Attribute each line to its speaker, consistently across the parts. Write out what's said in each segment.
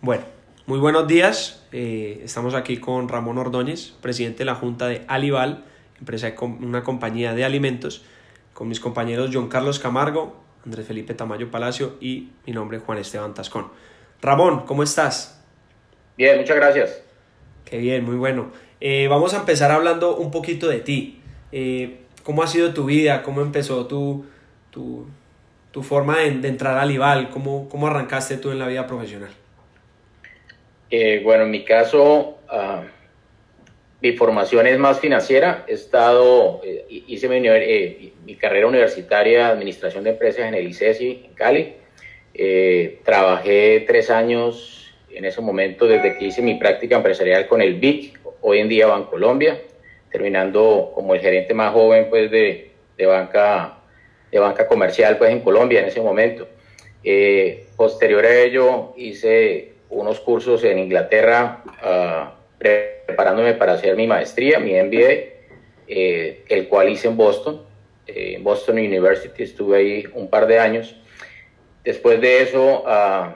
Speaker 1: Bueno, muy buenos días. Eh, estamos aquí con Ramón Ordóñez, presidente de la Junta de Alival, empresa una compañía de alimentos, con mis compañeros John Carlos Camargo, Andrés Felipe Tamayo Palacio y mi nombre Juan Esteban Tascón. Ramón, ¿cómo estás?
Speaker 2: Bien, muchas gracias.
Speaker 1: Qué bien, muy bueno. Eh, vamos a empezar hablando un poquito de ti. Eh, ¿Cómo ha sido tu vida? ¿Cómo empezó tu, tu, tu forma de, entrar al IVAL? ¿Cómo, ¿Cómo arrancaste tú en la vida profesional?
Speaker 2: Eh, bueno, en mi caso, ah, mi formación es más financiera. He estado, eh, hice mi, mi, carrera universitaria Administración de Empresas en el ICESI, en Cali. Eh, trabajé tres años en ese momento desde que hice mi práctica empresarial con el BIC, hoy en día Bancolombia, terminando como el gerente más joven pues, de, de banca de banca comercial pues en Colombia en ese momento. Eh, posterior a ello hice unos cursos en Inglaterra uh, preparándome para hacer mi maestría, mi MBA, eh, el cual hice en Boston, eh, en Boston University, estuve ahí un par de años. Después de eso uh,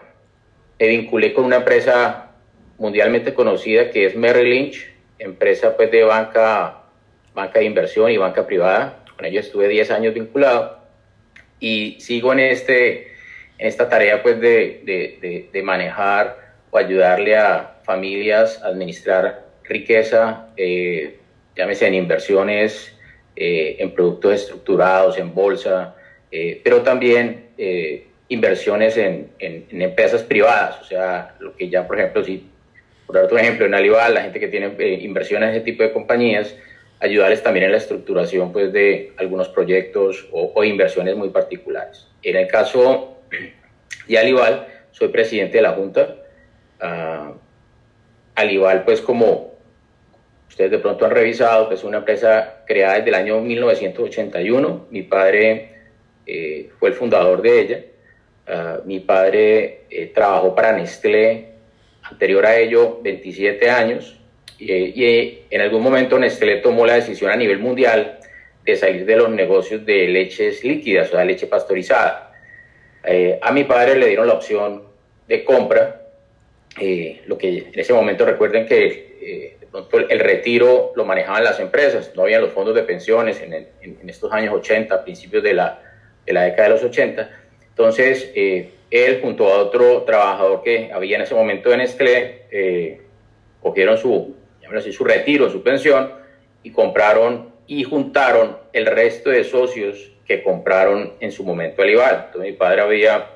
Speaker 2: me vinculé con una empresa mundialmente conocida que es Merrill Lynch, empresa pues de banca, banca de inversión y banca privada. Con ellos estuve 10 años vinculado y sigo en, este, en esta tarea pues de, de, de, manejar o ayudarle a familias a administrar riqueza, eh, llámese en inversiones, eh, en productos estructurados, en bolsa, eh, pero también eh, inversiones en, en, empresas privadas, o sea, lo que ya, por ejemplo, si, por darte un ejemplo, en Alibaba, la gente que tiene inversiones en ese tipo de compañías, ayudarles también en la estructuración pues, de algunos proyectos o, inversiones muy particulares. En el caso de Alival, soy presidente de la Junta. Uh, Alival, pues como ustedes de pronto han revisado, pues es una empresa creada desde el año 1981. Mi padre eh, fue el fundador de ella. Uh, mi padre eh, trabajó para Nestlé anterior a ello 27 años y, en algún momento Nestlé tomó la decisión a nivel mundial de salir de los negocios de leches líquidas, o sea, leche pastorizada. Eh, a mi padre le dieron la opción de compra, eh, lo que en ese momento recuerden que eh, el retiro lo manejaban las empresas, no había los fondos de pensiones en, en, estos años 80, principios de la, de la década de los 80. Entonces, él junto a otro trabajador que había en ese momento en Nestlé, cogieron su, así, su retiro, su pensión, y compraron y juntaron el resto de socios que compraron en su momento Alival. Entonces mi padre había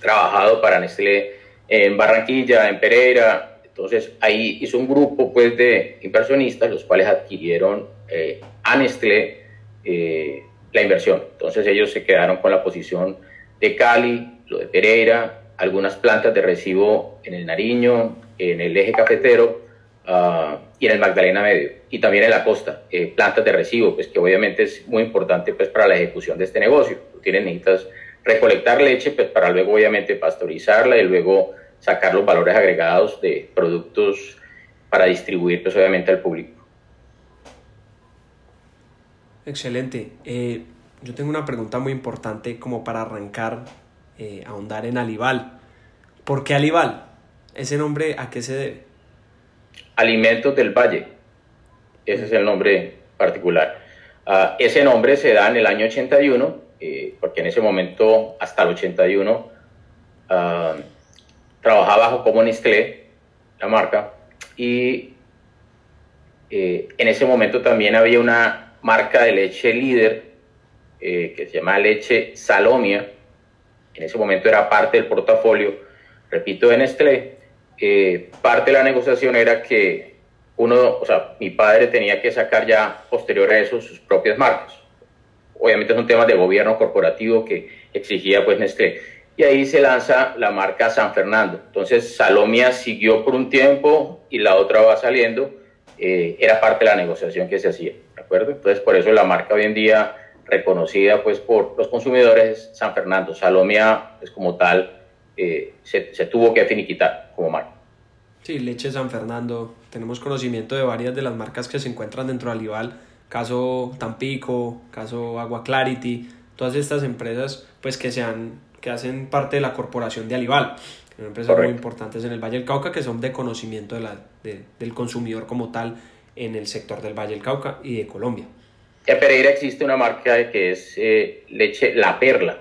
Speaker 2: trabajado para Nestlé en Barranquilla, en Pereira, entonces ahí hizo un grupo pues de inversionistas, los cuales adquirieron eh, a Nestlé eh, la inversión. Entonces ellos se quedaron con la posición de Cali, lo de Pereira, algunas plantas de recibo en el Nariño, en el eje cafetero, uh, y en el Magdalena Medio y también en la costa, eh, plantas de recibo, pues que obviamente es muy importante pues para la ejecución de este negocio. Tú tienes, necesitas recolectar leche pues para luego obviamente pastorizarla y luego sacar los valores agregados de productos para distribuir pues obviamente al público.
Speaker 1: Excelente. Eh, yo tengo una pregunta muy importante como para arrancar, eh, ahondar en Alival. ¿Por qué Alival? ¿Ese nombre a qué se debe?
Speaker 2: Alimentos del Valle. Ese es el nombre particular. Uh, ese nombre se da en el año 81, eh, porque en ese momento, hasta el 81, uh, ah, trabajaba bajo como Nestlé, la marca, y eh, en ese momento también había una marca de leche líder eh, que se llama leche Salomia. En ese momento era parte del portafolio, repito, de Nestlé eh, parte de la negociación era que uno, o sea, mi padre tenía que sacar ya posterior a eso sus propias marcas. Obviamente son temas de gobierno corporativo que exigía pues Nestlé. Y ahí se lanza la marca San Fernando. Entonces Salomia siguió por un tiempo y la otra va saliendo. Eh, era parte de la negociación que se hacía, ¿de acuerdo? Entonces por eso la marca hoy en día reconocida pues por los consumidores es San Fernando. Salomia es como tal eh, se, se, tuvo que finiquitar como marca.
Speaker 1: Sí, Leche San Fernando. Tenemos conocimiento de varias de las marcas que se encuentran dentro de Alival. Caso Tampico, caso Agua Clarity, todas estas empresas pues que, sean, que hacen parte de la corporación de Alival. Son empresas muy importantes en el Valle del Cauca que son de conocimiento de la, del consumidor como tal en el sector del Valle del Cauca y de Colombia.
Speaker 2: En Pereira existe una marca que es eh, leche La Perla.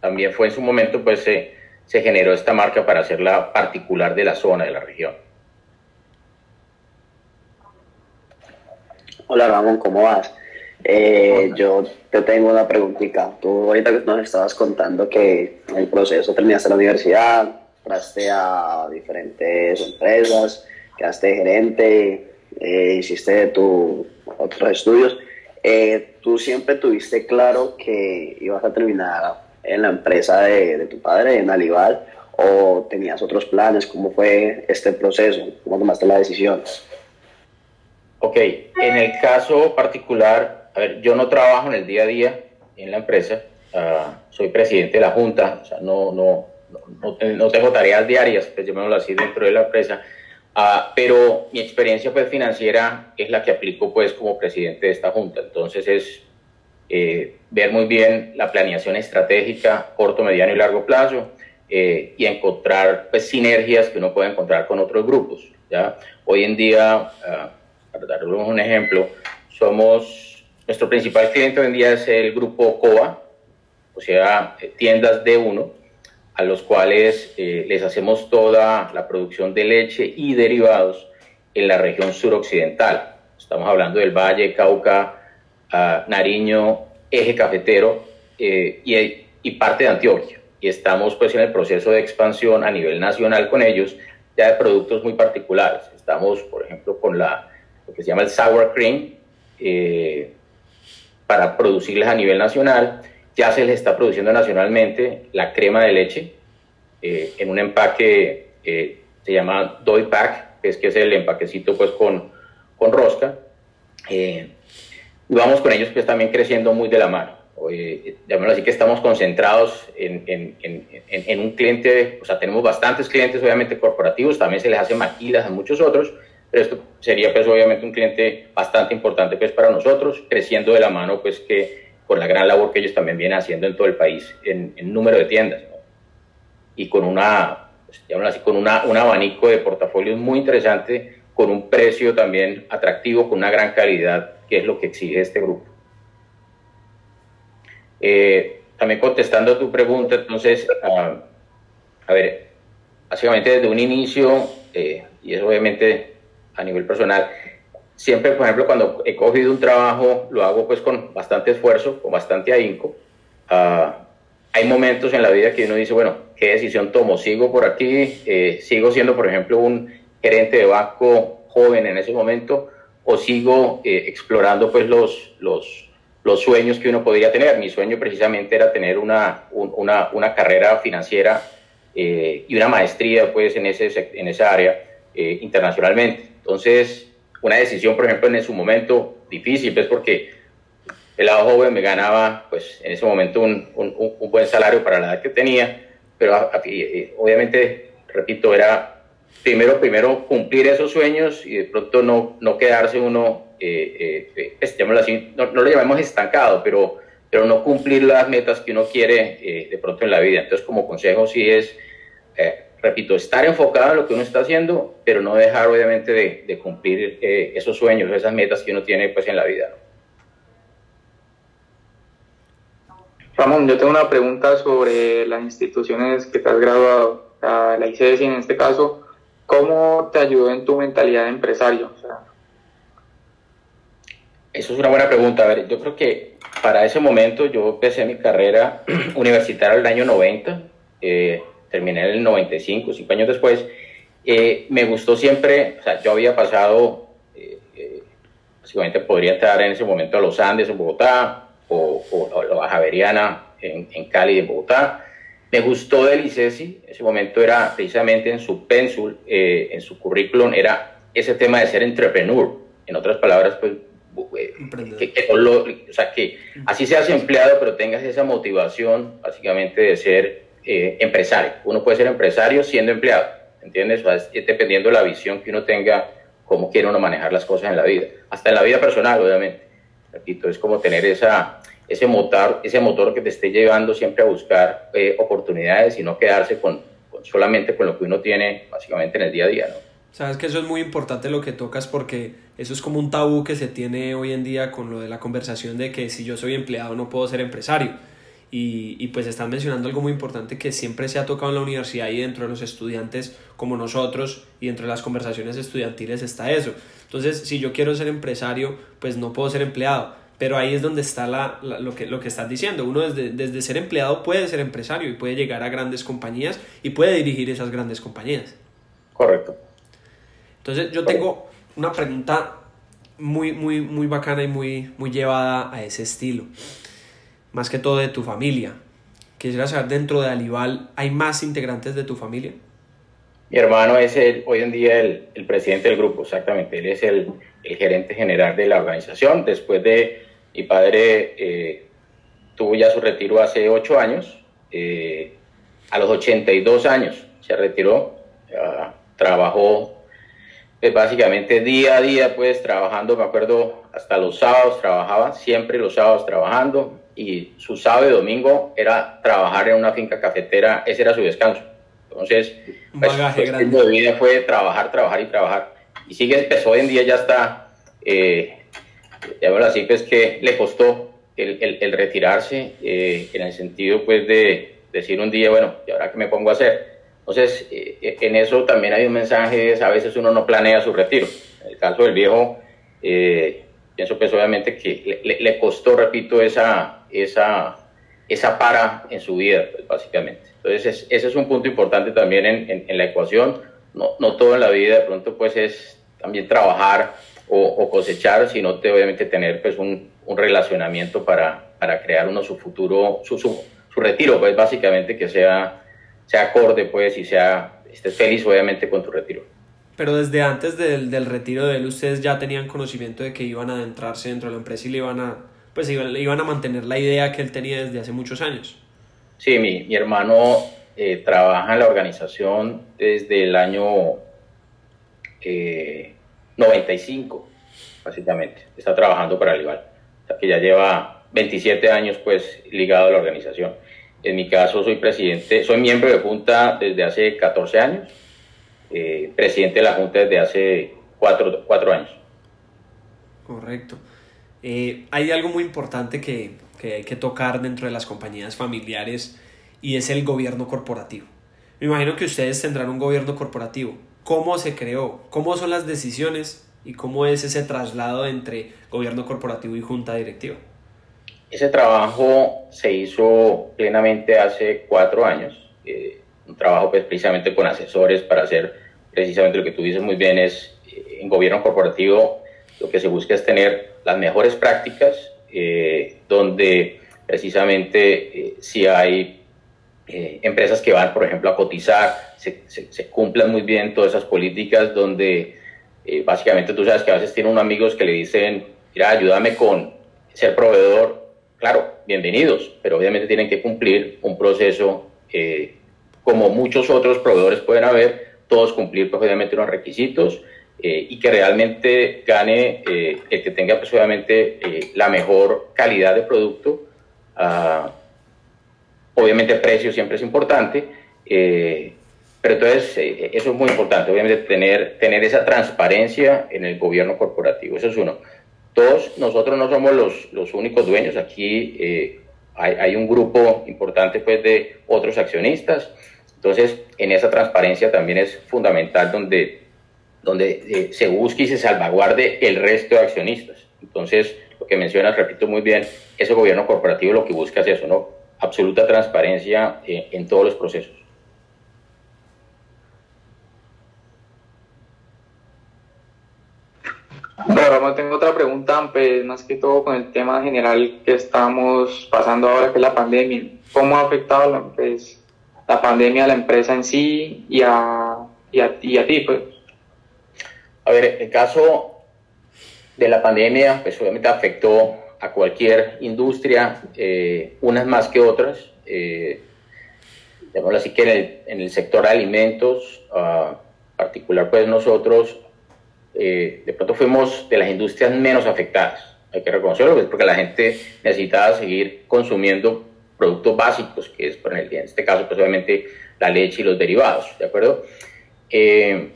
Speaker 2: También fue en su momento, pues se generó esta marca para hacerla particular de la zona, de la región.
Speaker 3: Hola Ramón, ¿cómo vas? Eh, yo te tengo una preguntita. Tú ahorita nos estabas contando que el proceso terminaste la universidad, entraste a diferentes empresas, quedaste gerente, eh, hiciste tus otros estudios. Eh, ¿Tú siempre tuviste claro que ibas a terminar en la empresa de, tu padre, en Alibal, o tenías otros planes? ¿Cómo fue este proceso? ¿Cómo tomaste la decisión?
Speaker 2: Ok, en el caso particular, a ver, yo no trabajo en el día a día en la empresa, uh, soy presidente de la junta, o sea, no, no, no, no tengo tareas diarias, pues llamémoslo así, dentro de la empresa, uh, pero mi experiencia pues financiera es la que aplico pues como presidente de esta junta, entonces es eh, ver muy bien la planeación estratégica, corto, mediano y largo plazo, eh, y encontrar pues sinergias que uno puede encontrar con otros grupos, ¿ya? Hoy en día... Uh, para darles un ejemplo, somos, nuestro principal cliente hoy en día es el grupo COA, o sea, eh, tiendas de uno, a los cuales eh, les hacemos toda la producción de leche y derivados en la región suroccidental. Estamos hablando del Valle, Cauca, uh, Nariño, Eje Cafetero eh, y, y, parte de Antioquia. Y estamos pues en el proceso de expansión a nivel nacional con ellos, ya de productos muy particulares. Estamos, por ejemplo, con la que se llama el sour cream, eh, para producirles a nivel nacional. Ya se les está produciendo nacionalmente la crema de leche eh, en un empaque, eh, se llama Doy Pack, que es, que es el empaquecito pues con, con rosca. y vamos con ellos pues también creciendo muy de la mano. Eh, así que estamos concentrados en, en, en, en, un cliente, o sea, tenemos bastantes clientes obviamente corporativos, también se les hace maquilas a muchos otros, pero esto sería pues obviamente un cliente bastante importante pues para nosotros, creciendo de la mano pues que con la gran labor que ellos también vienen haciendo en todo el país en, número de tiendas y con una pues, así, con una, un abanico de portafolios muy interesante con un precio también atractivo con una gran calidad que es lo que exige este grupo. Eh, también contestando a tu pregunta entonces ah, a ver básicamente desde un inicio eh, y es obviamente a nivel personal. Siempre, por ejemplo, cuando he cogido un trabajo, lo hago pues con bastante esfuerzo, con bastante ahínco. Ah, hay momentos en la vida que uno dice, bueno, ¿qué decisión tomo? ¿Sigo por aquí? Eh, ¿Sigo siendo, por ejemplo, un gerente de banco joven en ese momento? ¿O sigo eh, explorando pues los, los, los sueños que uno podría tener? Mi sueño precisamente era tener una, una, una carrera financiera eh, y una maestría pues en, ese, en esa área internacionalmente. Entonces, una decisión, por ejemplo, en su momento difícil, pues porque el lado joven me ganaba, pues en ese momento un, un, buen salario para la edad que tenía, pero eh, obviamente, repito, era primero, primero cumplir esos sueños y de pronto no, no quedarse uno, eh, eh, pues, así, no, no, lo llamemos estancado, pero, pero no cumplir las metas que uno quiere de pronto en la vida. Entonces, como consejo, sí es repito, estar enfocado en lo que uno está haciendo, pero no dejar obviamente de, cumplir eh, esos sueños, esas metas que uno tiene pues en la vida.
Speaker 4: Ramón, yo tengo una pregunta sobre las instituciones que te has graduado, la ICESI en este caso, ¿cómo te ayudó en tu mentalidad de empresario?
Speaker 2: Eso es una buena pregunta. A ver, yo creo que para ese momento yo empecé mi carrera universitaria en el año 90. Eh, terminé en el 95, cinco años después, eh, me gustó siempre, o sea, yo había pasado, eh, eh, básicamente podría estar en ese momento a los Andes en Bogotá o, o, la Javeriana en, en, Cali en Bogotá. Me gustó del ICESI, ese momento era precisamente en su pensul, en su currículum, era ese tema de ser entrepreneur. En otras palabras, pues que, que, o sea, que así seas empleado, pero tengas esa motivación básicamente de ser eh, empresario. Uno puede ser empresario siendo empleado, ¿entiendes? dependiendo de la visión que uno tenga, cómo quiere uno manejar las cosas en la vida. Hasta en la vida personal, obviamente. Repito, es como tener esa, ese, motor, ese motor que te esté llevando siempre a buscar eh, oportunidades y no quedarse con, solamente con lo que uno tiene básicamente en el día a día, ¿no?
Speaker 1: Sabes que eso es muy importante lo que tocas porque eso es como un tabú que se tiene hoy en día con lo de la conversación de que si yo soy empleado no puedo ser empresario. Y, y, pues están mencionando algo muy importante que siempre se ha tocado en la universidad y dentro de los estudiantes como nosotros y dentro de las conversaciones estudiantiles está eso. Entonces, si yo quiero ser empresario, pues no puedo ser empleado. Pero ahí es donde está la, lo, que, lo que estás diciendo. Uno desde, desde ser empleado puede ser empresario y puede llegar a grandes compañías y puede dirigir esas grandes compañías.
Speaker 2: Correcto.
Speaker 1: Entonces, yo tengo una pregunta muy, muy, muy bacana y muy, muy llevada a ese estilo más que todo de tu familia. Quisiera saber, dentro de Alival, ¿hay más integrantes de tu familia?
Speaker 2: Mi hermano es el, hoy en día el, el presidente del grupo, exactamente. Él es el, el, gerente general de la organización. Después de mi padre eh, tuvo ya su retiro hace ocho años. Eh, a los 82 años se retiró. Trabajó pues, básicamente día a día, pues trabajando, me acuerdo, hasta los sábados trabajaba, siempre los sábados trabajando y su sábado y domingo era trabajar en una finca cafetera, ese era su descanso. Entonces, pues, el de vida fue trabajar, trabajar y trabajar. Y sigue, pues hoy en día ya está, eh, así, pues que le costó el, el, el retirarse eh, en el sentido pues de decir un día, bueno, ¿y ahora qué me pongo a hacer? Entonces, eh, en eso también hay un mensaje, a veces uno no planea su retiro. En el caso del viejo, eh, pienso pues obviamente que le, le, costó, repito, esa, esa, esa para en su vida, pues, básicamente. Entonces, ese es un punto importante también en, en, en, la ecuación. No, no todo en la vida de pronto pues es también trabajar o, o cosechar, sino te, obviamente tener pues un, un relacionamiento para, para, crear uno su futuro, su, su, su retiro, pues básicamente que sea, sea acorde pues y sea, estés feliz obviamente con tu retiro.
Speaker 1: Pero desde antes del, del, retiro de él, ustedes ya tenían conocimiento de que iban a adentrarse dentro de la empresa y le iban a, pues iban, iban a mantener la idea que él tenía desde hace muchos años.
Speaker 2: Sí, mi, mi hermano eh, trabaja en la organización desde el año eh, 95, básicamente. Está trabajando para el IVAL. O sea, que ya lleva 27 años pues ligado a la organización. En mi caso soy presidente, soy miembro de Junta desde hace 14 años eh, presidente de la Junta desde hace cuatro, cuatro años.
Speaker 1: Correcto. Eh, hay algo muy importante que, que, hay que tocar dentro de las compañías familiares y es el gobierno corporativo. Me imagino que ustedes tendrán un gobierno corporativo. ¿Cómo se creó? ¿Cómo son las decisiones? ¿Y cómo es ese traslado entre gobierno corporativo y junta directiva?
Speaker 2: Ese trabajo se hizo plenamente hace cuatro años. Eh, un trabajo pues, precisamente con asesores para hacer precisamente lo que tú dices muy bien es eh, en gobierno corporativo lo que se busca es tener las mejores prácticas eh, donde precisamente eh, si hay eh, empresas que van por ejemplo a cotizar se, se, se cumplan muy bien todas esas políticas donde básicamente tú sabes que a veces tiene unos amigos que le dicen mira ayúdame con ser proveedor claro bienvenidos pero obviamente tienen que cumplir un proceso como muchos otros proveedores pueden haber, todos cumplir pues, obviamente unos requisitos eh, y que realmente gane eh, el que tenga pues, obviamente eh, la mejor calidad de producto. Uh, obviamente precio siempre es importante, eh, pero entonces eso es muy importante, obviamente tener, tener esa transparencia en el gobierno corporativo, eso es uno. Dos, nosotros no somos los, los únicos dueños, aquí hay, hay, un grupo importante pues, de otros accionistas, entonces, en esa transparencia también es fundamental donde, donde eh, se busque y se salvaguarde el resto de accionistas. Entonces, lo que mencionas, repito muy bien, ese gobierno corporativo lo que busca es eso, ¿no? Absoluta transparencia eh, en todos los procesos.
Speaker 4: Bueno, tengo otra pregunta, pues, más que todo con el tema general que estamos pasando ahora, que es la pandemia. ¿Cómo ha afectado la, pues, la pandemia a la empresa en sí y a, y a, y a ti? Pues?
Speaker 2: A ver, el caso de la pandemia, pues obviamente afectó a cualquier industria, eh, unas más que otras. Eh, así que en el, en el, sector alimentos, uh, particular pues nosotros, eh, de pronto fuimos de las industrias menos afectadas. Hay que reconocerlo, pues, porque la gente necesitaba seguir consumiendo productos básicos, que es por en este caso pues obviamente la leche y los derivados, ¿de acuerdo? Eh,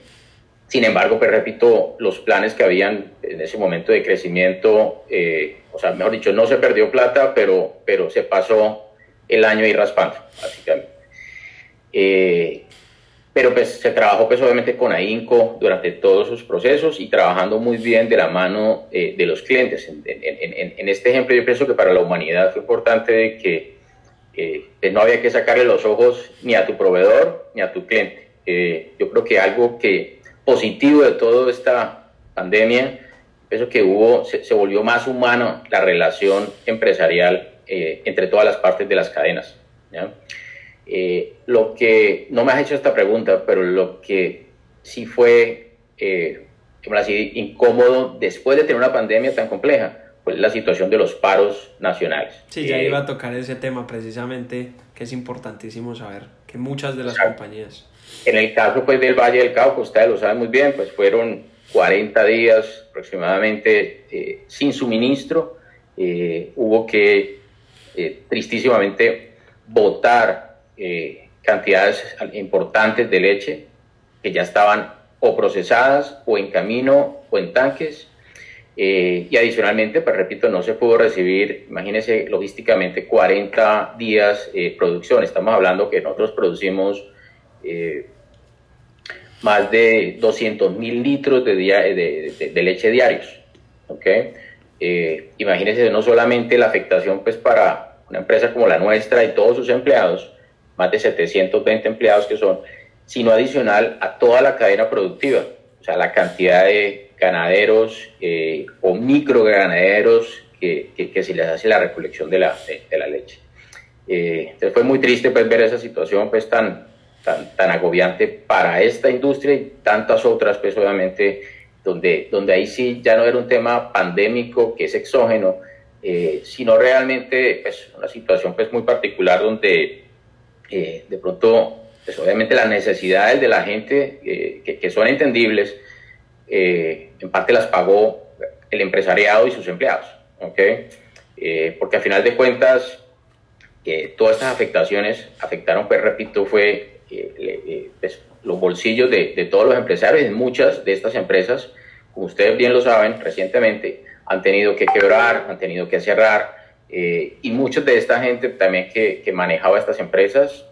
Speaker 2: sin embargo, pues repito, los planes que habían en ese momento de crecimiento, eh, o sea, mejor dicho, no se perdió plata, pero, pero se pasó el año ahí raspando, básicamente. Eh, pero pues se trabajó pues obviamente con AINCO durante todos sus procesos y trabajando muy bien de la mano eh, de los clientes. En, en, este ejemplo yo pienso que para la humanidad fue importante de que eh, no había que sacarle los ojos ni a tu proveedor ni a tu cliente. Yo creo que algo que positivo de toda esta pandemia, pienso que hubo, se, se volvió más humano la relación empresarial entre todas las partes de las cadenas. ¿ya? Eh, lo que, no me has hecho esta pregunta, pero lo que sí fue, eh, así, incómodo después de tener una pandemia tan compleja, fue la situación de los paros nacionales.
Speaker 1: Sí, ya eh, iba a tocar ese tema precisamente, que es importantísimo saber, que muchas de las compañías...
Speaker 2: En el caso pues del Valle del Cauca, ustedes lo saben muy bien, pues fueron 40 días aproximadamente eh, sin suministro, hubo que tristísimamente votar eh, cantidades importantes de leche que ya estaban o procesadas o en camino o en tanques. Eh, y adicionalmente, pues repito, no se pudo recibir, imagínense, logísticamente 40 días eh, producción. Estamos hablando que nosotros producimos eh, más de 200 mil litros de, de, de, leche diarios. ¿okay? imagínense no solamente la afectación pues, para una empresa como la nuestra y todos sus empleados, más de 720 empleados que son, sino adicional a toda la cadena productiva, o sea, la cantidad de ganaderos eh, o microganaderos que, que, se les hace la recolección de la, de, la leche. Eh, entonces fue muy triste pues, ver esa situación pues, tan, tan, tan agobiante para esta industria y tantas otras, pues obviamente, donde, donde ahí sí ya no era un tema pandémico que es exógeno, eh, sino realmente pues, una situación pues, muy particular donde eh, de pronto, pues obviamente las necesidades de la gente eh, que, son entendibles, eh, en parte las pagó el empresariado y sus empleados, ¿ok? porque al final de cuentas, todas estas afectaciones afectaron, pues repito, fue pues, los bolsillos de, de, todos los empresarios y muchas de estas empresas, como ustedes bien lo saben, recientemente han tenido que quebrar, han tenido que cerrar, eh, y muchos de esta gente también que, que, manejaba estas empresas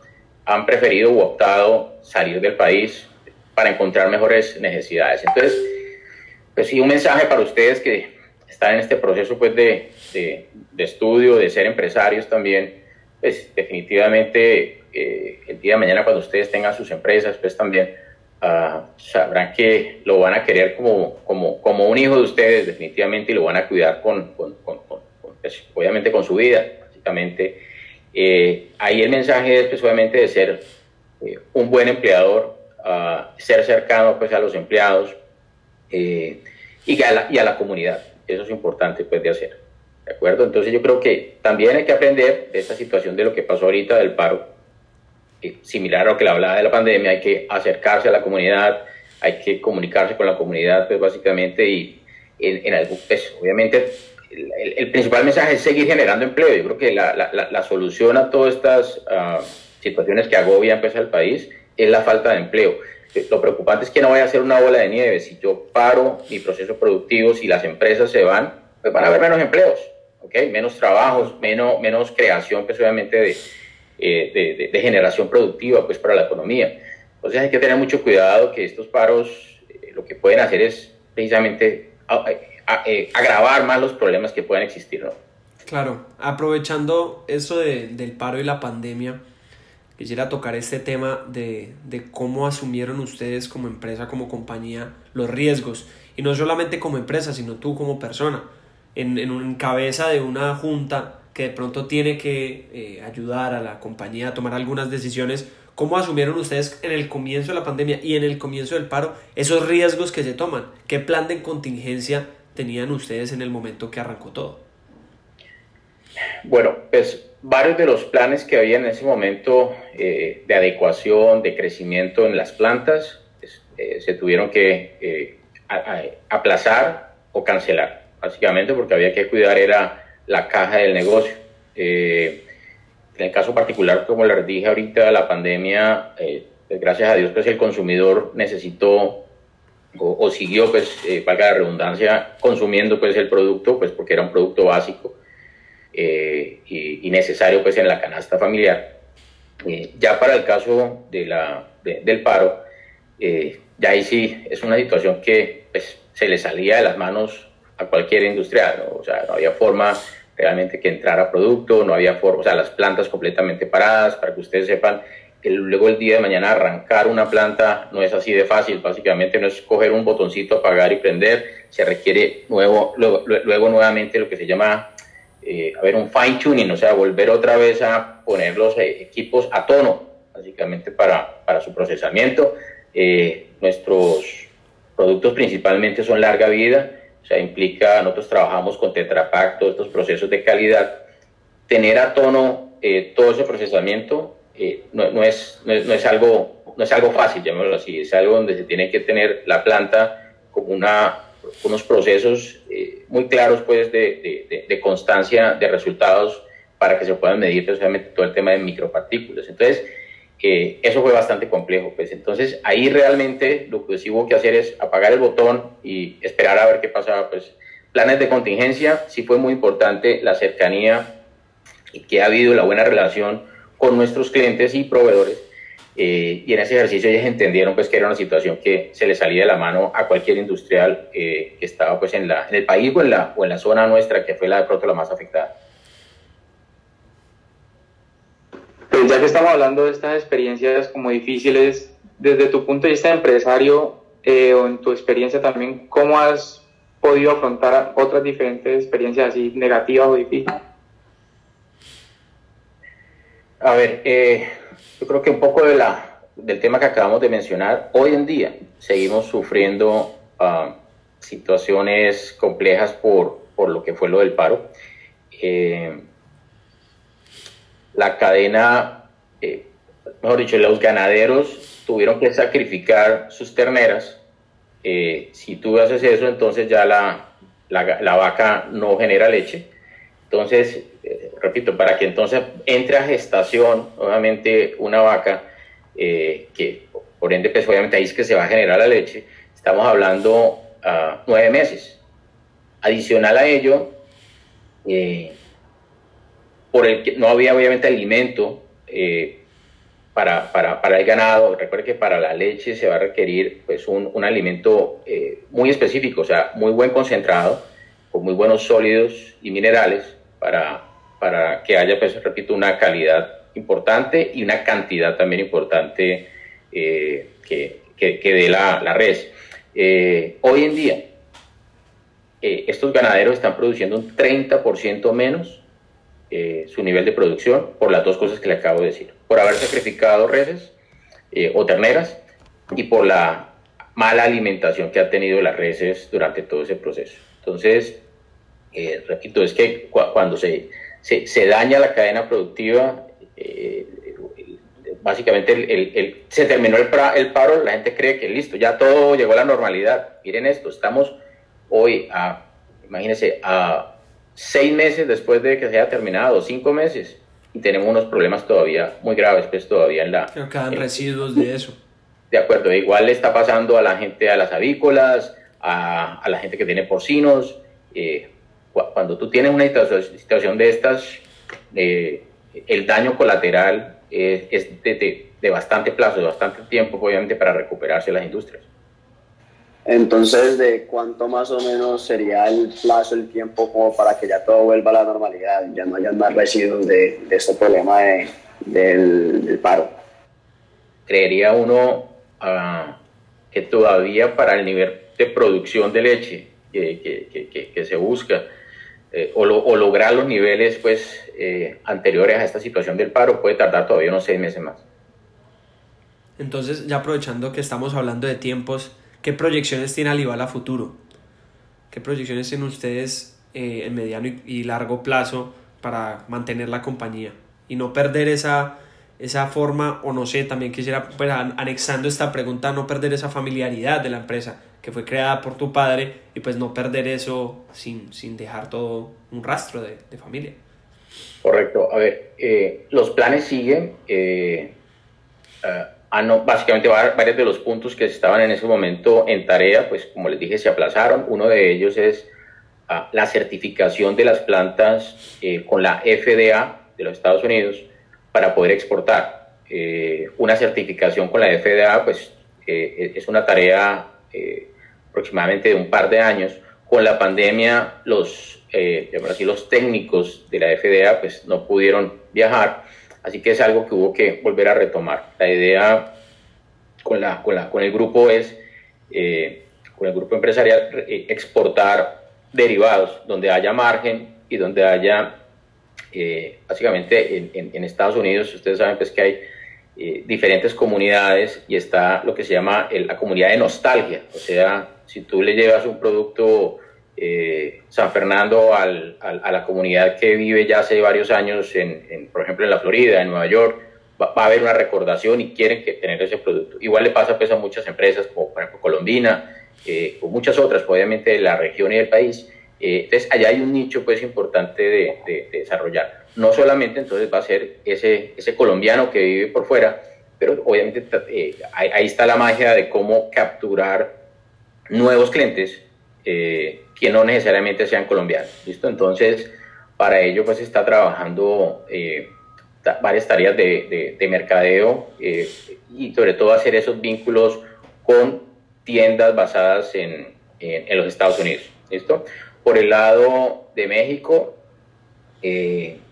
Speaker 2: han preferido u optado salir del país para encontrar mejores necesidades. Entonces, pues sí, un mensaje para ustedes que están en este proceso pues, de, de, de estudio, de ser empresarios también, pues definitivamente el día de mañana cuando ustedes tengan sus empresas, pues también uh, sabrán que lo van a querer como, como, como un hijo de ustedes definitivamente y lo van a cuidar con, con, con pues, obviamente con su vida, básicamente. Eh, ahí el mensaje es pues, obviamente de ser eh, un buen empleador, ser cercano pues, a los empleados eh, y, a la, y a la comunidad. Eso es importante pues, de hacer. ¿De acuerdo? Entonces yo creo que también hay que aprender de esta situación de lo que pasó ahorita del paro, similar a lo que le hablaba de la pandemia, hay que acercarse a la comunidad, hay que comunicarse con la comunidad, pues básicamente, y en, en algún, pues, obviamente el, principal mensaje es seguir generando empleo. Yo creo que la, la, la solución a todas estas uh, situaciones que agobian pues, al país es la falta de empleo. Lo preocupante es que no vaya a ser una bola de nieve. Si yo paro mi proceso productivo, si las empresas se van, pues van a haber menos empleos, ¿okay? menos trabajos, menos, menos creación, pues obviamente de, eh, de, generación productiva pues, para la economía. Entonces hay que tener mucho cuidado que estos paros eh, lo que pueden hacer es precisamente eh, agravar más los problemas que puedan existir, ¿no?
Speaker 1: Claro, aprovechando eso de, del paro y la pandemia, quisiera tocar este tema de, de, cómo asumieron ustedes como empresa, como compañía, los riesgos. Y no solamente como empresa, sino tú como persona. En, en, cabeza de una junta que de pronto tiene que eh, ayudar a la compañía a tomar algunas decisiones. ¿Cómo asumieron ustedes en el comienzo de la pandemia y en el comienzo del paro esos riesgos que se toman? ¿Qué plan de contingencia tenían ustedes en el momento que arrancó todo?
Speaker 2: Bueno, pues varios de los planes que había en ese momento eh, de adecuación, de crecimiento en las plantas, eh, se tuvieron que aplazar o cancelar, básicamente porque había que cuidar era la caja del negocio. en el caso particular, como les dije ahorita, la pandemia, eh, pues, gracias a Dios, pues el consumidor necesitó o, siguió, pues, eh, valga la redundancia, consumiendo pues el producto, pues porque era un producto básico eh, y, necesario pues en la canasta familiar. Eh, ya para el caso de la, del paro, ya ahí sí es una situación que pues, se le salía de las manos a cualquier industrial, o sea, no había forma realmente que entrara producto, no había forma, o sea, las plantas completamente paradas, para que ustedes sepan, luego el día de mañana arrancar una planta no es así de fácil, básicamente no es coger un botoncito, apagar y prender, se requiere nuevo, luego, nuevamente lo que se llama, eh, a ver, un fine tuning, o sea, volver otra vez a poner los eh, equipos a tono, básicamente para, para su procesamiento. Eh, nuestros productos principalmente son larga vida, o sea, implica, nosotros trabajamos con Tetra Pak, todos estos procesos de calidad, tener a tono todo ese procesamiento eh, no, no, es, no, es, algo, no es algo fácil, llamémoslo así, es algo donde se tiene que tener la planta como una, unos procesos eh, muy claros pues, de, de, de, constancia de resultados para que se puedan medir precisamente todo el tema de micropartículas. Entonces, eh, eso fue bastante complejo. Pues. Entonces, ahí realmente lo que sí hubo que hacer es apagar el botón y esperar a ver qué pasaba. Pues, planes de contingencia, sí fue muy importante la cercanía y que ha habido la buena relación con nuestros clientes y proveedores. Eh, y en ese ejercicio ellos entendieron pues que era una situación que se le salía de la mano a cualquier industrial eh, que estaba pues en, la, en el país o en, la, o en la zona nuestra que fue la de pronto la más afectada.
Speaker 4: Pues ya que estamos hablando de estas experiencias como difíciles, desde tu punto de vista de empresario eh, o en tu experiencia también, ¿cómo has podido afrontar otras diferentes experiencias así negativas o difíciles?
Speaker 2: A ver, eh, yo creo que un poco de la, del tema que acabamos de mencionar, hoy en día seguimos sufriendo ah, situaciones complejas por, por, lo que fue lo del paro. Eh, la cadena, eh, mejor dicho, los ganaderos tuvieron que sacrificar sus terneras. si tú haces eso, entonces ya la, la, vaca no genera leche. Entonces, repito, para que entonces entre a gestación, obviamente, una vaca, eh, que por ende, pues obviamente ahí es que se va a generar la leche, estamos hablando a nueve meses. Adicional a ello, eh, por el que no había obviamente alimento eh, para, para, para, el ganado, recuerde que para la leche se va a requerir pues, un, un alimento muy específico, o sea, muy buen concentrado, con muy buenos sólidos y minerales para, para que haya, pues, repito, una calidad importante y una cantidad también importante eh, que, que, dé la, la res. Eh, hoy en día, eh, estos ganaderos están produciendo un 30% menos su nivel de producción por las dos cosas que le acabo de decir, por haber sacrificado reses o terneras y por la mala alimentación que ha tenido las reses durante todo ese proceso. Entonces, repito, es que cuando se se, daña la cadena productiva, eh, básicamente se terminó el, el, paro, la gente cree que listo, ya todo llegó a la normalidad. Miren esto, estamos hoy a, imagínense, a seis meses después de que se haya terminado, cinco meses, y tenemos unos problemas todavía muy graves, pues todavía en la...
Speaker 1: Que quedan residuos de eso.
Speaker 2: De acuerdo, igual le está pasando a la gente, a las avícolas, a, a la gente que tiene porcinos, eh, cuando tú tienes una situación de estas, eh, el daño colateral es, de, bastante plazo, de bastante tiempo, obviamente, para recuperarse las industrias.
Speaker 3: Entonces, ¿de cuánto más o menos sería el plazo, el tiempo, como para que ya todo vuelva a la normalidad, ya no haya más residuos de, este problema del, paro?
Speaker 2: Creería uno ah, que todavía para el nivel de producción de leche que se busca, eh, o, lograr los niveles pues, eh, anteriores a esta situación del paro puede tardar todavía unos seis meses más.
Speaker 1: Entonces, ya aprovechando que estamos hablando de tiempos, ¿qué proyecciones tiene Alival a futuro? ¿Qué proyecciones tienen ustedes eh, en mediano y, largo plazo para mantener la compañía y no perder esa, esa forma, o no sé, también quisiera, pues, anexando esta pregunta, no perder esa familiaridad de la empresa? que fue creada por tu padre y pues no perder eso sin, sin dejar todo un rastro de, de familia.
Speaker 2: Correcto. A ver, eh, los planes siguen. Eh, no, básicamente varios de los puntos que estaban en ese momento en tarea, pues como les dije, se aplazaron. Uno de ellos es ah, la certificación de las plantas eh, con la FDA de los Estados Unidos para poder exportar. una certificación con la FDA, pues es una tarea aproximadamente de un par de años. Con la pandemia, los eh, los técnicos de la FDA pues, no pudieron viajar, así que es algo que hubo que volver a retomar. La idea con, la, con, la, con el grupo es, eh, con el grupo empresarial, eh, exportar derivados donde haya margen y donde haya, eh, básicamente en, Estados Unidos, ustedes saben pues que hay diferentes comunidades y está lo que se llama la comunidad de nostalgia, o sea, si tú le llevas un producto eh, San Fernando a la comunidad que vive ya hace varios años, en, por ejemplo, en la Florida, en Nueva York, va, a haber una recordación y quieren que, tener ese producto. Igual le pasa pues, a muchas empresas, como por ejemplo Colombina, eh, o muchas otras, pues, obviamente de la región y del país. Eh, entonces, allá hay un nicho pues, importante de, desarrollar. No solamente entonces va a ser ese, ese colombiano que vive por fuera, pero obviamente ahí, está la magia de cómo capturar nuevos clientes eh, que no necesariamente sean colombianos. ¿Listo? Entonces, para ello, pues está trabajando eh, varias tareas de, de, mercadeo eh, y sobre todo hacer esos vínculos con tiendas basadas en, en, los Estados Unidos. ¿Listo? Por el lado de México,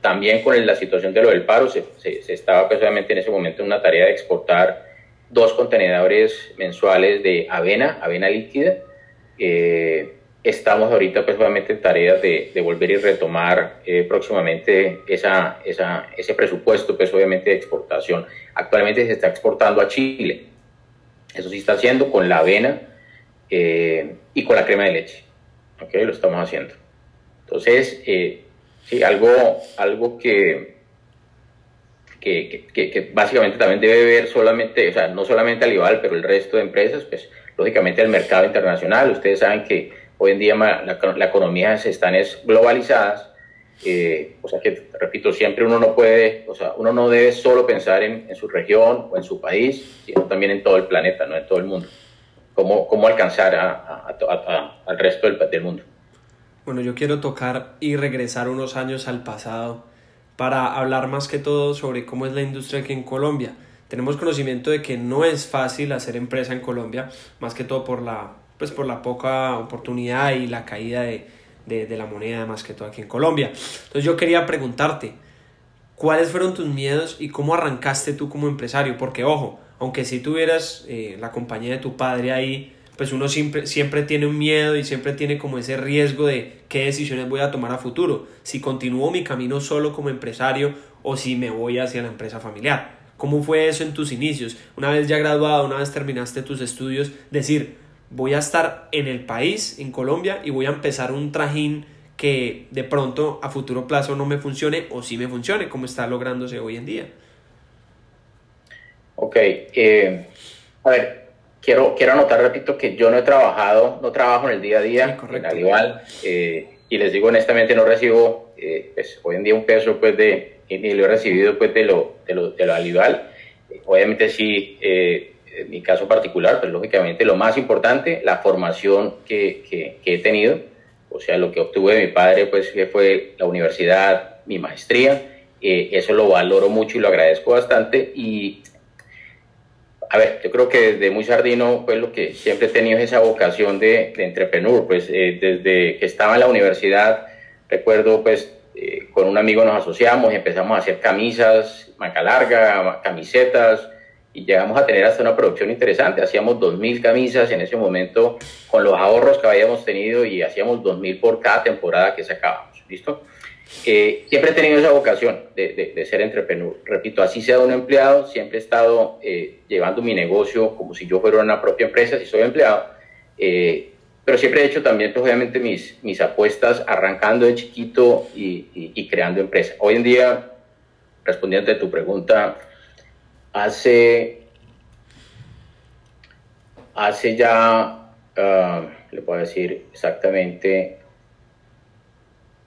Speaker 2: también con la situación de lo del paro, se, se, estaba precisamente pues, en ese momento en una tarea de exportar dos contenedores mensuales de avena, avena líquida, eh, estamos ahorita pues obviamente en tareas de, volver y retomar eh, próximamente esa, ese presupuesto pues obviamente de exportación. Actualmente se está exportando a Chile. Eso sí está haciendo con la avena eh, y con la crema de leche. ¿Ok? Lo estamos haciendo. Entonces, sí, algo, algo que, que, que, básicamente también debe ver solamente, o sea, no solamente Alibal, pero el resto de empresas, pues lógicamente el mercado internacional. Ustedes saben que hoy en día la, la economía se están es globalizadas, eh, o sea que, repito, siempre uno no puede, o sea, uno no debe solo pensar en, en, su región o en su país, sino también en todo el planeta, no en todo el mundo. Cómo, cómo alcanzar a, a, al resto del, del mundo.
Speaker 1: Bueno, yo quiero tocar y regresar unos años al pasado para hablar más que todo sobre cómo es la industria aquí en Colombia tenemos conocimiento de que no es fácil hacer empresa en Colombia, más que todo por la, pues por la poca oportunidad y la caída de, de, la moneda, más que todo aquí en Colombia. Entonces yo quería preguntarte, ¿cuáles fueron tus miedos y cómo arrancaste tú como empresario? Porque ojo, aunque si tuvieras eh, la compañía de tu padre ahí, pues uno siempre, siempre tiene un miedo y siempre tiene como ese riesgo de qué decisiones voy a tomar a futuro, si continúo mi camino solo como empresario o si me voy hacia la empresa familiar. ¿Cómo fue eso en tus inicios? Una vez ya graduado, una vez terminaste tus estudios, decir, voy a estar en el país, en Colombia, y voy a empezar un trajín que de pronto a futuro plazo no me funcione o sí me funcione, como está lográndose hoy en día.
Speaker 2: Ok, eh, a ver, quiero, quiero anotar, repito, que yo no he trabajado, no trabajo en el día a día, al igual, eh, y les digo honestamente, no recibo eh, pues, hoy en día un peso pues, de, ni lo he recibido pues de lo, de lo, de lo Obviamente sí, eh, en mi caso particular, pero lógicamente lo más importante, la formación que, que, he tenido, o sea, lo que obtuve de mi padre, pues que fue la universidad, mi maestría, eh, eso lo valoro mucho y lo agradezco bastante. Y, a ver, yo creo que desde muy sardino, pues lo que siempre he tenido es esa vocación de, de entrepreneur, pues eh, desde que estaba en la universidad, recuerdo pues con un amigo nos asociamos y empezamos a hacer camisas, maca larga, camisetas, y llegamos a tener hasta una producción interesante. Hacíamos 2.000 camisas en ese momento con los ahorros que habíamos tenido y hacíamos 2.000 por cada temporada que sacábamos. ¿Listo? Eh, siempre he tenido esa vocación de, de, ser entrepreneur. Repito, así sea un empleado, siempre he estado eh, llevando mi negocio como si yo fuera una propia empresa, si soy empleado. Eh, pero siempre he hecho también, pues, obviamente, mis, mis apuestas arrancando de chiquito y, creando empresa. Hoy en día, respondiendo a tu pregunta, hace, hace ya, ah, le puedo decir exactamente,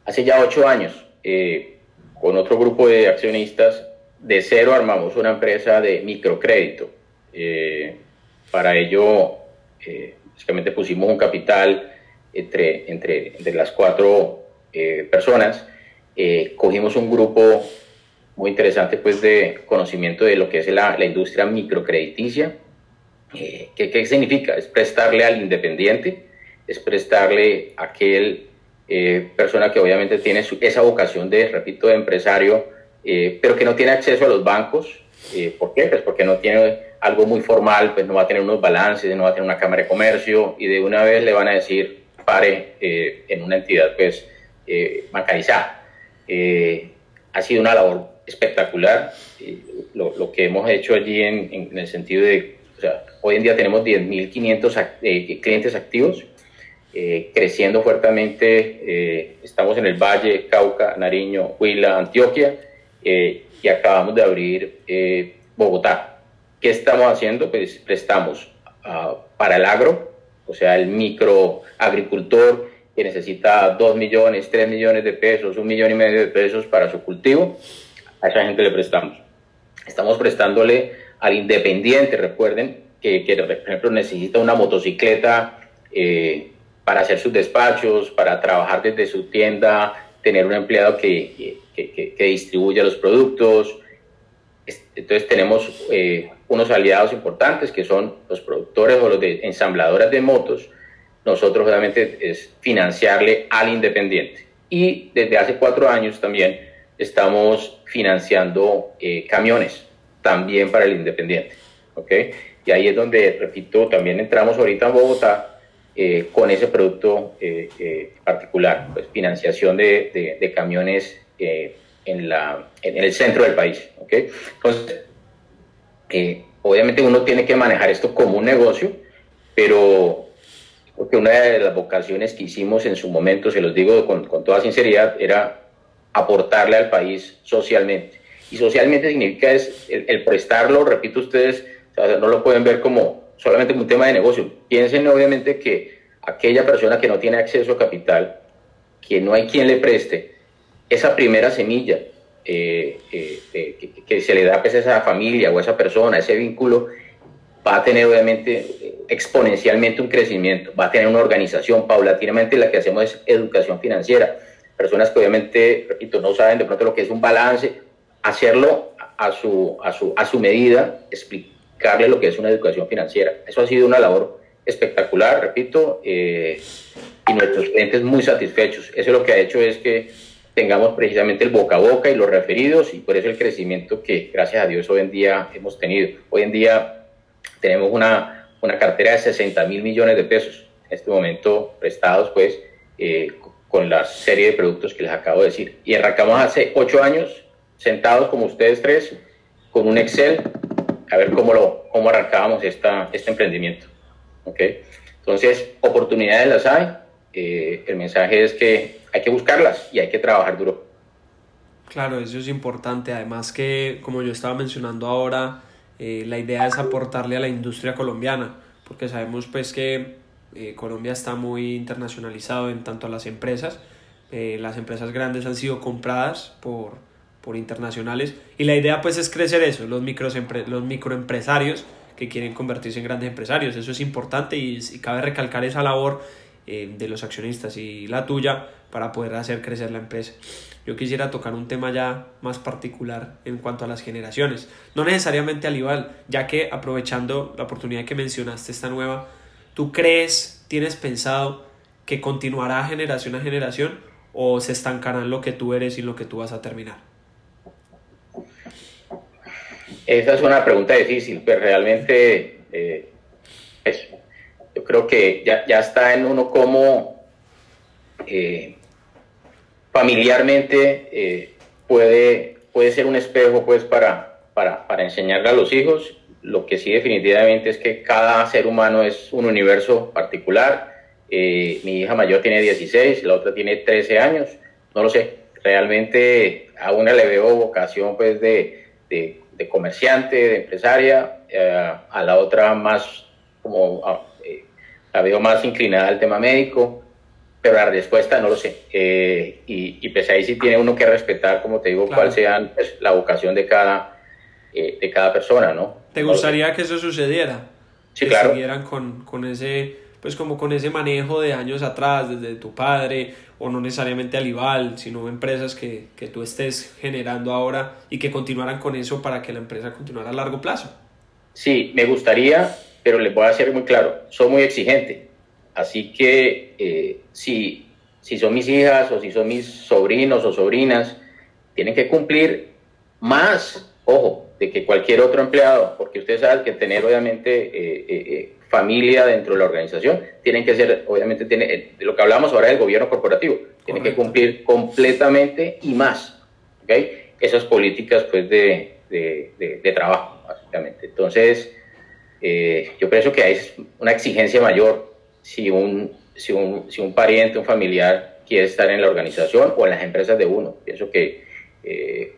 Speaker 2: hace ya ocho años, eh, con otro grupo de accionistas, de cero armamos una empresa de microcrédito. Eh, para ello, eh, básicamente pusimos un capital entre, entre, entre las cuatro eh, personas. cogimos un grupo muy interesante pues, de conocimiento de lo que es la, la industria microcrediticia. ¿qué, ¿Qué significa? Es prestarle al independiente, es prestarle a aquel persona que obviamente tiene esa vocación de, repito, de empresario, pero que no tiene acceso a los bancos. ¿Por qué? Pues porque no tiene algo muy formal, pues no va a tener unos balances, no va a tener una cámara de comercio y de una vez le van a decir pare eh, en una entidad pues eh, bancarizada. Eh, ha sido una labor espectacular lo, lo, que hemos hecho allí en, en, el sentido de, o sea, hoy en día tenemos 10.500 clientes activos, creciendo fuertemente, estamos en el Valle, Cauca, Nariño, Huila, Antioquia y acabamos de abrir Bogotá. ¿Qué estamos haciendo? Pues prestamos uh, para el agro, o sea, el microagricultor que necesita 2 millones, 3 millones de pesos, un millón y medio de pesos para su cultivo, a esa gente le prestamos. Estamos prestándole al independiente, recuerden, que, por ejemplo necesita una motocicleta eh, para hacer sus despachos, para trabajar desde su tienda, tener un empleado que, que, que distribuya los productos. Entonces tenemos eh, unos aliados importantes que son los productores o los de ensambladoras de motos, nosotros obviamente es financiarle al independiente. Y desde hace cuatro años también estamos financiando eh, camiones también para el independiente. ¿okay? Y ahí es donde, repito, también entramos ahorita en Bogotá eh, con ese producto eh, particular, pues financiación de, de, de camiones en, la, en el centro del país. ¿okay? Entonces, obviamente uno tiene que manejar esto como un negocio, pero porque una de las vocaciones que hicimos en su momento, se los digo con, con toda sinceridad, era aportarle al país socialmente. Y socialmente significa es el, prestarlo, repito ustedes, no lo pueden ver como solamente un tema de negocio. Piensen obviamente que aquella persona que no tiene acceso a capital, que no hay quien le preste, esa primera semilla eh, eh, eh, que, se le da pues, a esa familia o a esa persona, ese vínculo, va a tener obviamente exponencialmente un crecimiento, va a tener una organización, paulatinamente la que hacemos es educación financiera. Personas que obviamente, repito, no saben de pronto lo que es un balance, hacerlo a su, a su, a su medida, explicarle lo que es una educación financiera. Eso ha sido una labor espectacular, repito, y nuestros clientes muy satisfechos. Eso lo que ha hecho es que tengamos precisamente el boca a boca y los referidos y por eso el crecimiento que gracias a Dios hoy en día hemos tenido. Hoy en día tenemos una, una cartera de 60 mil millones de pesos en este momento prestados pues eh, con la serie de productos que les acabo de decir. Y arrancamos hace ocho años sentados como ustedes tres con un Excel a ver cómo, lo, cómo arrancábamos esta, este emprendimiento. ¿okay? Entonces, oportunidades las hay. Eh, el mensaje es que hay que buscarlas y hay que trabajar duro.
Speaker 1: Claro, eso es importante. Además que, como yo estaba mencionando ahora, eh, la idea es aportarle a la industria colombiana, porque sabemos pues que eh, Colombia está muy internacionalizado en tanto a las empresas. Eh, las empresas grandes han sido compradas por, por internacionales y la idea pues es crecer eso, los, los microempresarios que quieren convertirse en grandes empresarios. Eso es importante y, y cabe recalcar esa labor de los accionistas y la tuya para poder hacer crecer la empresa. Yo quisiera tocar un tema ya más particular en cuanto a las generaciones, no necesariamente al igual, ya que aprovechando la oportunidad que mencionaste esta nueva, ¿tú crees, tienes pensado que continuará generación a generación o se estancará en lo que tú eres y lo que tú vas a terminar?
Speaker 2: Esa es una pregunta difícil, pero realmente eh, yo creo que ya, ya, está en uno como eh, familiarmente eh, puede, puede ser un espejo pues para, para, para enseñarle a los hijos. Lo que sí definitivamente es que cada ser humano es un universo particular. Eh, mi hija mayor tiene 16, la otra tiene 13 años. No lo sé. Realmente a una le veo vocación pues de, de, comerciante, de empresaria, eh, a la otra más como la veo más inclinada al tema médico pero la respuesta no lo sé. Eh, y, y, pues ahí sí tiene uno que respetar, como te digo, cuál sea pues, la vocación de cada, eh, de cada persona, ¿no?
Speaker 1: ¿Te gustaría que eso sucediera?
Speaker 2: Sí,
Speaker 1: que
Speaker 2: claro.
Speaker 1: siguieran con, con ese pues como con ese manejo de años atrás, desde tu padre, o no necesariamente al IVAL, sino empresas que, que tú estés generando ahora y que continuaran con eso para que la empresa continuara a largo plazo.
Speaker 2: Sí, me gustaría, pero les voy a ser muy claro, soy muy exigente. Así que eh, si, si son mis hijas o si son mis sobrinos o sobrinas, tienen que cumplir más, ojo, de que cualquier otro empleado, porque ustedes saben que tener obviamente eh, eh, familia dentro de la organización, tienen que ser, obviamente, tiene, de lo que hablamos ahora del gobierno corporativo, tienen que cumplir completamente y más, ¿ok? Esas políticas, pues, de, de, de, trabajo, básicamente. Entonces, yo pienso que hay una exigencia mayor si un, si, un, si un pariente, un familiar quiere estar en la organización o en las empresas de uno. Pienso que, eh,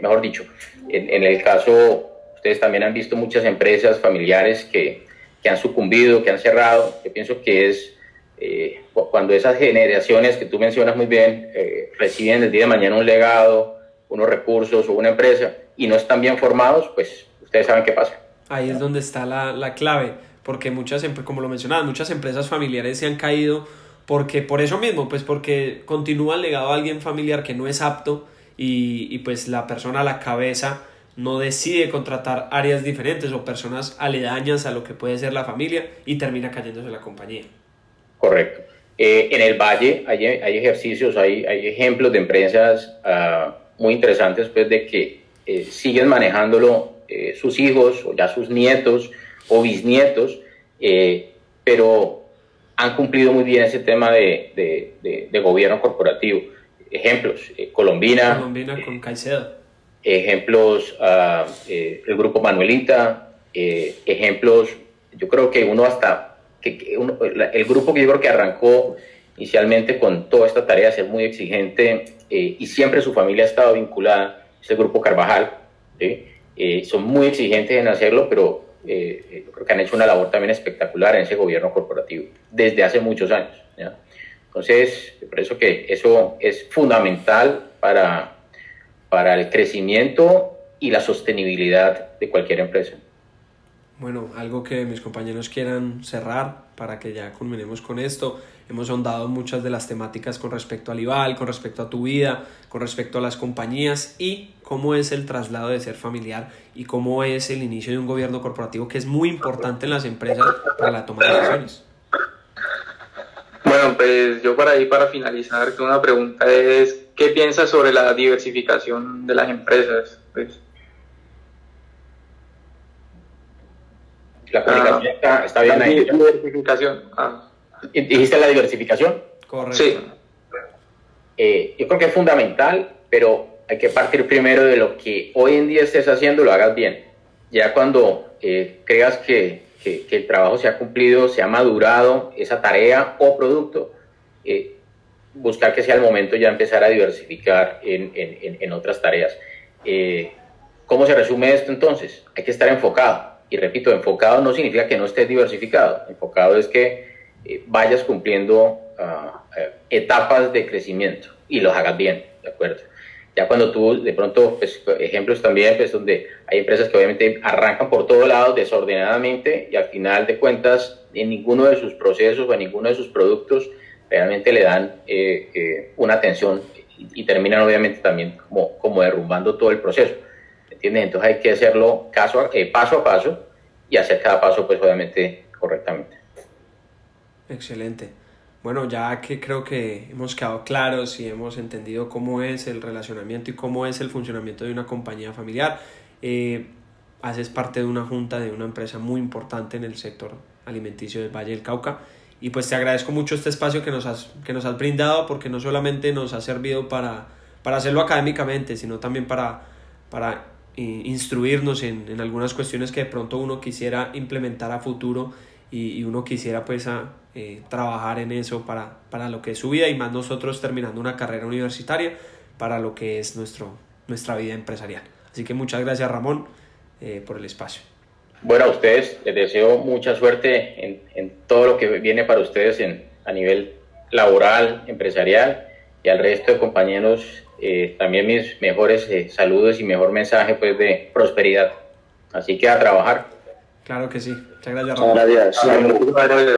Speaker 2: mejor dicho, en, en el caso, ustedes también han visto muchas empresas familiares que que han sucumbido, que han cerrado. Yo pienso que es eh, cuando esas generaciones que tú mencionas muy bien eh, reciben el día de mañana un legado, unos recursos o una empresa y no están bien formados, pues ustedes saben qué pasa.
Speaker 1: Ahí es donde está la, la clave, porque muchas, como lo mencionabas, muchas empresas familiares se han caído porque por eso mismo, pues porque continúa el legado a alguien familiar que no es apto y, y pues la persona a la cabeza no decide contratar áreas diferentes o personas aledañas a lo que puede ser la familia y termina cayéndose la compañía.
Speaker 2: Correcto. Eh, en el Valle hay, hay ejercicios, hay, hay, ejemplos de empresas uh, muy interesantes pues, de que eh, siguen manejándolo eh, sus hijos o ya sus nietos o bisnietos, eh, pero han cumplido muy bien ese tema de, de, de, de gobierno corporativo. Ejemplos, Colombina.
Speaker 1: Colombina con Caicedo
Speaker 2: ejemplos, uh, eh, el grupo Manuelita, eh, ejemplos, yo creo que uno hasta, que, que uno, el grupo que yo creo que arrancó inicialmente con toda esta tarea de ser muy exigente eh, y siempre su familia ha estado vinculada, es el grupo Carvajal, ¿sí? Eh, son muy exigentes en hacerlo, pero eh, yo creo que han hecho una labor también espectacular en ese gobierno corporativo desde hace muchos años. ¿ya? Entonces, por eso que eso es fundamental para, para el crecimiento y la sostenibilidad de cualquier empresa.
Speaker 1: Bueno, algo que mis compañeros quieran cerrar para que ya culminemos con esto. Hemos ahondado muchas de las temáticas con respecto al IVAL, con respecto a tu vida, con respecto a las compañías y cómo es el traslado de ser familiar y cómo es el inicio de un gobierno corporativo que es muy importante en las empresas para la toma de decisiones.
Speaker 4: Bueno, pues yo para ahí, para finalizar, una pregunta es, ¿qué piensas sobre la diversificación de las empresas? Pues,
Speaker 2: la comunicación ah, está, está, bien
Speaker 4: la
Speaker 2: ahí.
Speaker 4: diversificación. Ah.
Speaker 2: ¿Dijiste la diversificación?
Speaker 1: Correcto.
Speaker 4: Sí.
Speaker 2: Eh, yo creo que es fundamental, pero hay que partir primero de lo que hoy en día estés haciendo, lo hagas bien. Ya cuando eh, creas que, que, que, el trabajo se ha cumplido, se ha madurado esa tarea o producto, eh, buscar que sea el momento ya empezar a diversificar en, en, en otras tareas. Eh, ¿Cómo se resume esto entonces? Hay que estar enfocado. Y repito, enfocado no significa que no estés diversificado. Enfocado es que eh, vayas cumpliendo uh, etapas de crecimiento y los hagas bien, ¿de acuerdo? Ya cuando tú, de pronto, pues, ejemplos también, pues donde hay empresas que obviamente arrancan por todos lados desordenadamente y al final de cuentas en ninguno de sus procesos o en ninguno de sus productos realmente le dan eh, eh, una atención y, y, terminan obviamente también como, como derrumbando todo el proceso. Entonces hay que hacerlo eh, paso a paso y hacer cada paso pues obviamente correctamente.
Speaker 1: Excelente. Bueno, ya que creo que hemos quedado claros y hemos entendido cómo es el relacionamiento y cómo es el funcionamiento de una compañía familiar, eh, haces parte de una junta de una empresa muy importante en el sector alimenticio del Valle del Cauca y pues te agradezco mucho este espacio que nos has, que nos has brindado porque no solamente nos ha servido para, para hacerlo académicamente, sino también para, para eh, instruirnos en, en algunas cuestiones que de pronto uno quisiera implementar a futuro y, y uno quisiera pues a, eh, trabajar en eso para, para lo que es su vida y más nosotros terminando una carrera universitaria para lo que es nuestro, nuestra vida empresarial. Así que muchas gracias Ramón eh, por el espacio.
Speaker 2: Bueno, a ustedes les deseo mucha suerte en, en, todo lo que viene para ustedes en, a nivel laboral, empresarial y al resto de compañeros eh, también mis mejores eh, saludos y mejor mensaje pues de prosperidad. Así que a trabajar.
Speaker 1: Claro que sí. Muchas gracias,
Speaker 3: Ramón. Gracias.